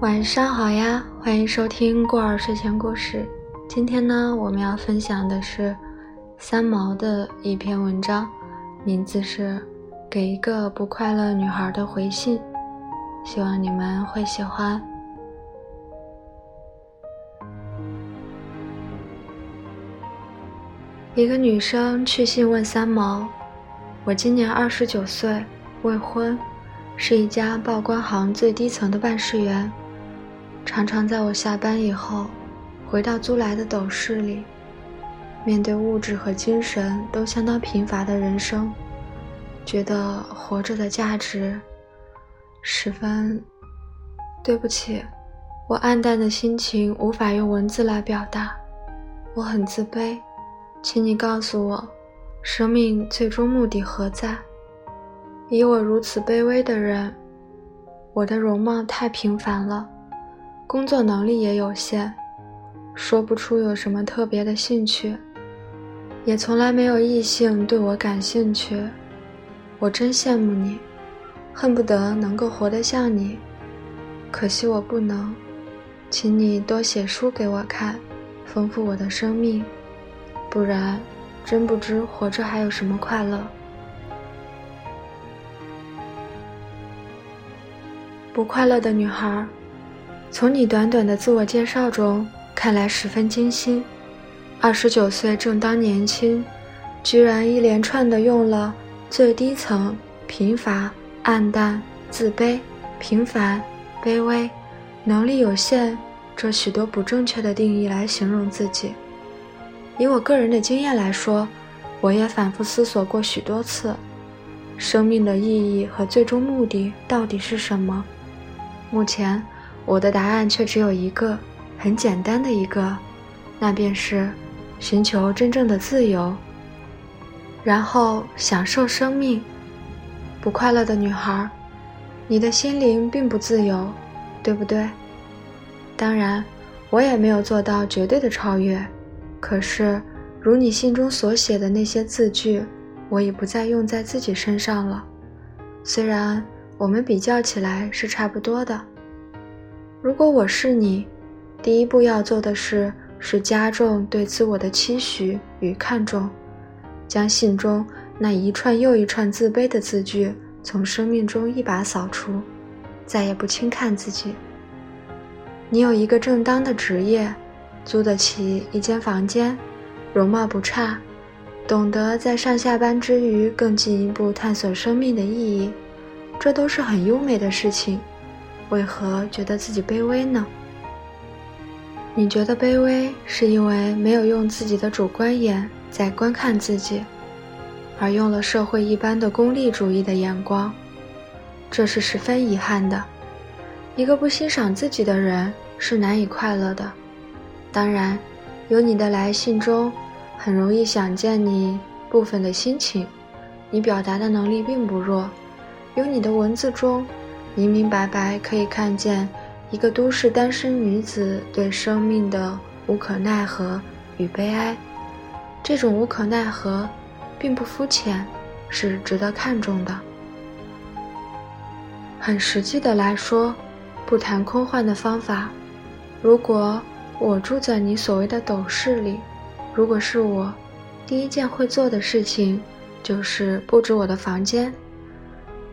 晚上好呀，欢迎收听过儿睡前故事。今天呢，我们要分享的是三毛的一篇文章，名字是《给一个不快乐女孩的回信》，希望你们会喜欢。一个女生去信问三毛：“我今年二十九岁，未婚，是一家报关行最低层的办事员。”常常在我下班以后，回到租来的斗室里，面对物质和精神都相当贫乏的人生，觉得活着的价值十分。对不起，我暗淡的心情无法用文字来表达，我很自卑，请你告诉我，生命最终目的何在？以我如此卑微的人，我的容貌太平凡了。工作能力也有限，说不出有什么特别的兴趣，也从来没有异性对我感兴趣。我真羡慕你，恨不得能够活得像你，可惜我不能。请你多写书给我看，丰富我的生命，不然真不知活着还有什么快乐。不快乐的女孩。从你短短的自我介绍中看来，十分精心。二十九岁正当年轻，居然一连串的用了最低层、贫乏、暗淡、自卑、平凡、卑微、能力有限这许多不正确的定义来形容自己。以我个人的经验来说，我也反复思索过许多次：生命的意义和最终目的到底是什么？目前。我的答案却只有一个，很简单的一个，那便是寻求真正的自由，然后享受生命。不快乐的女孩，你的心灵并不自由，对不对？当然，我也没有做到绝对的超越。可是，如你信中所写的那些字句，我已不再用在自己身上了。虽然我们比较起来是差不多的。如果我是你，第一步要做的事是加重对自我的期许与看重，将信中那一串又一串自卑的字句从生命中一把扫除，再也不轻看自己。你有一个正当的职业，租得起一间房间，容貌不差，懂得在上下班之余更进一步探索生命的意义，这都是很优美的事情。为何觉得自己卑微呢？你觉得卑微，是因为没有用自己的主观眼在观看自己，而用了社会一般的功利主义的眼光，这是十分遗憾的。一个不欣赏自己的人是难以快乐的。当然，有你的来信中，很容易想见你部分的心情。你表达的能力并不弱，有你的文字中。明明白白可以看见一个都市单身女子对生命的无可奈何与悲哀，这种无可奈何并不肤浅，是值得看重的。很实际的来说，不谈空幻的方法，如果我住在你所谓的斗室里，如果是我，第一件会做的事情就是布置我的房间。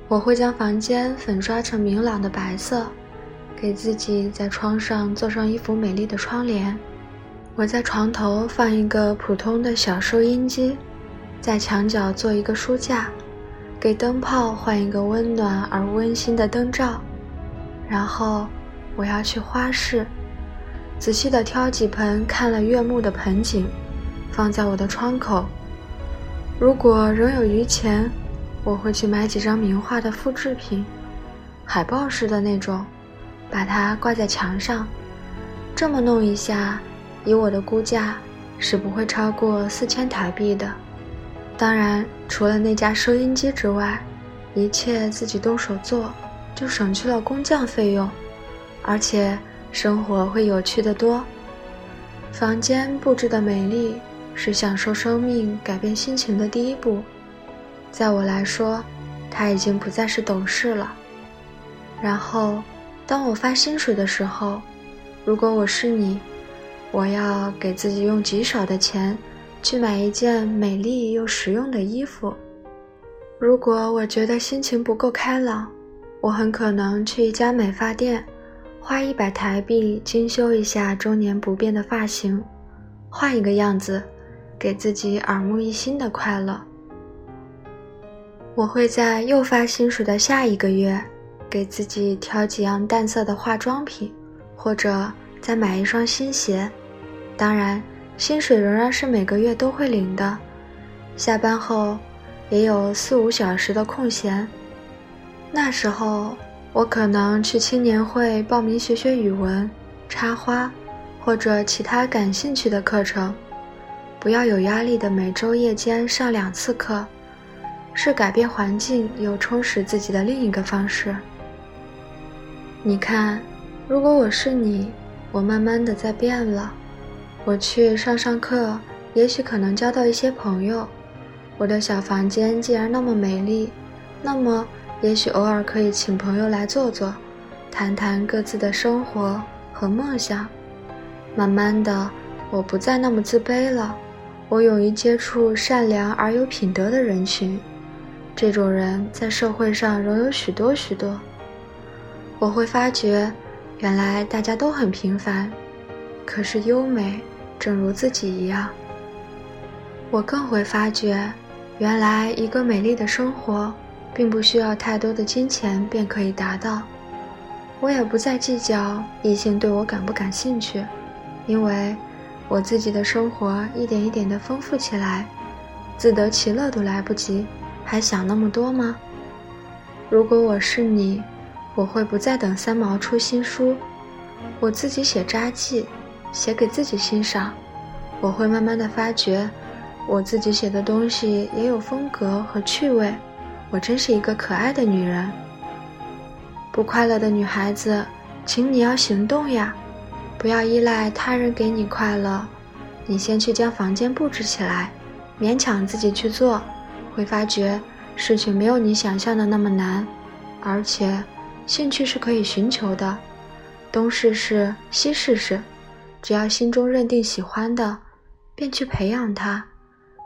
我会将房间粉刷成明朗的白色，给自己在窗上做上一幅美丽的窗帘。我在床头放一个普通的小收音机，在墙角做一个书架，给灯泡换一个温暖而温馨的灯罩。然后我要去花市，仔细地挑几盆看了悦目的盆景，放在我的窗口。如果仍有余钱。我会去买几张名画的复制品，海报式的那种，把它挂在墙上。这么弄一下，以我的估价是不会超过四千台币的。当然，除了那架收音机之外，一切自己动手做，就省去了工匠费用，而且生活会有趣的多。房间布置的美丽，是享受生命、改变心情的第一步。在我来说，他已经不再是懂事了。然后，当我发薪水的时候，如果我是你，我要给自己用极少的钱去买一件美丽又实用的衣服。如果我觉得心情不够开朗，我很可能去一家美发店，花一百台币精修一下中年不变的发型，换一个样子，给自己耳目一新的快乐。我会在又发薪水的下一个月。给自己挑几样淡色的化妆品，或者再买一双新鞋。当然，薪水仍然是每个月都会领的。下班后也有四五小时的空闲，那时候我可能去青年会报名学学语文、插花，或者其他感兴趣的课程。不要有压力的每周夜间上两次课，是改变环境又充实自己的另一个方式。你看，如果我是你，我慢慢的在变了。我去上上课，也许可能交到一些朋友。我的小房间既然那么美丽，那么也许偶尔可以请朋友来坐坐，谈谈各自的生活和梦想。慢慢的，我不再那么自卑了。我勇于接触善良而有品德的人群，这种人在社会上仍有许多许多。我会发觉，原来大家都很平凡，可是优美，正如自己一样。我更会发觉，原来一个美丽的生活，并不需要太多的金钱便可以达到。我也不再计较异性对我感不感兴趣，因为我自己的生活一点一点的丰富起来，自得其乐都来不及，还想那么多吗？如果我是你。我会不再等三毛出新书，我自己写札记，写给自己欣赏。我会慢慢的发觉，我自己写的东西也有风格和趣味。我真是一个可爱的女人。不快乐的女孩子，请你要行动呀，不要依赖他人给你快乐。你先去将房间布置起来，勉强自己去做，会发觉事情没有你想象的那么难，而且。兴趣是可以寻求的，东试试西试试，只要心中认定喜欢的，便去培养它，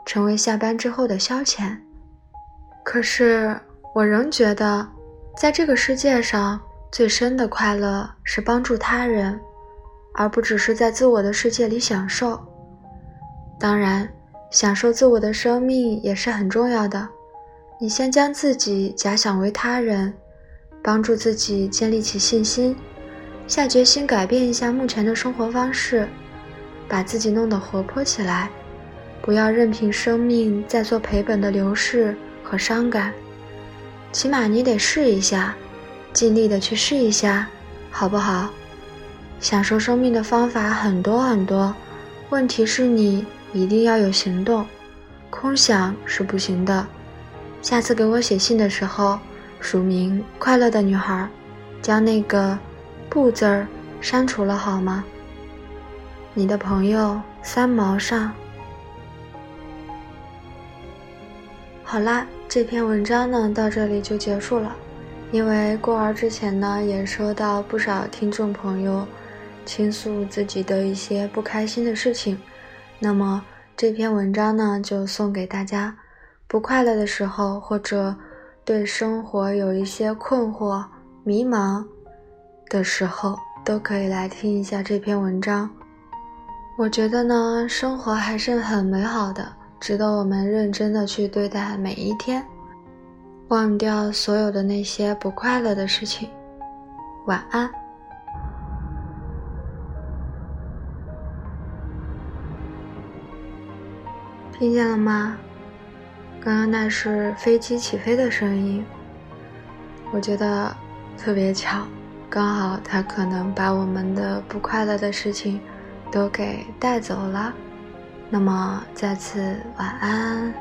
成为下班之后的消遣。可是我仍觉得，在这个世界上最深的快乐是帮助他人，而不只是在自我的世界里享受。当然，享受自我的生命也是很重要的。你先将自己假想为他人。帮助自己建立起信心，下决心改变一下目前的生活方式，把自己弄得活泼起来，不要任凭生命在做赔本的流逝和伤感。起码你得试一下，尽力的去试一下，好不好？享受生命的方法很多很多，问题是你一定要有行动，空想是不行的。下次给我写信的时候。署名快乐的女孩，将那个“不”字儿删除了好吗？你的朋友三毛上。好啦，这篇文章呢到这里就结束了。因为过儿之前呢也收到不少听众朋友倾诉自己的一些不开心的事情，那么这篇文章呢就送给大家。不快乐的时候或者。对生活有一些困惑、迷茫的时候，都可以来听一下这篇文章。我觉得呢，生活还是很美好的，值得我们认真的去对待每一天，忘掉所有的那些不快乐的事情。晚安，听见了吗？刚刚那是飞机起飞的声音，我觉得特别巧，刚好它可能把我们的不快乐的事情都给带走了。那么，再次晚安。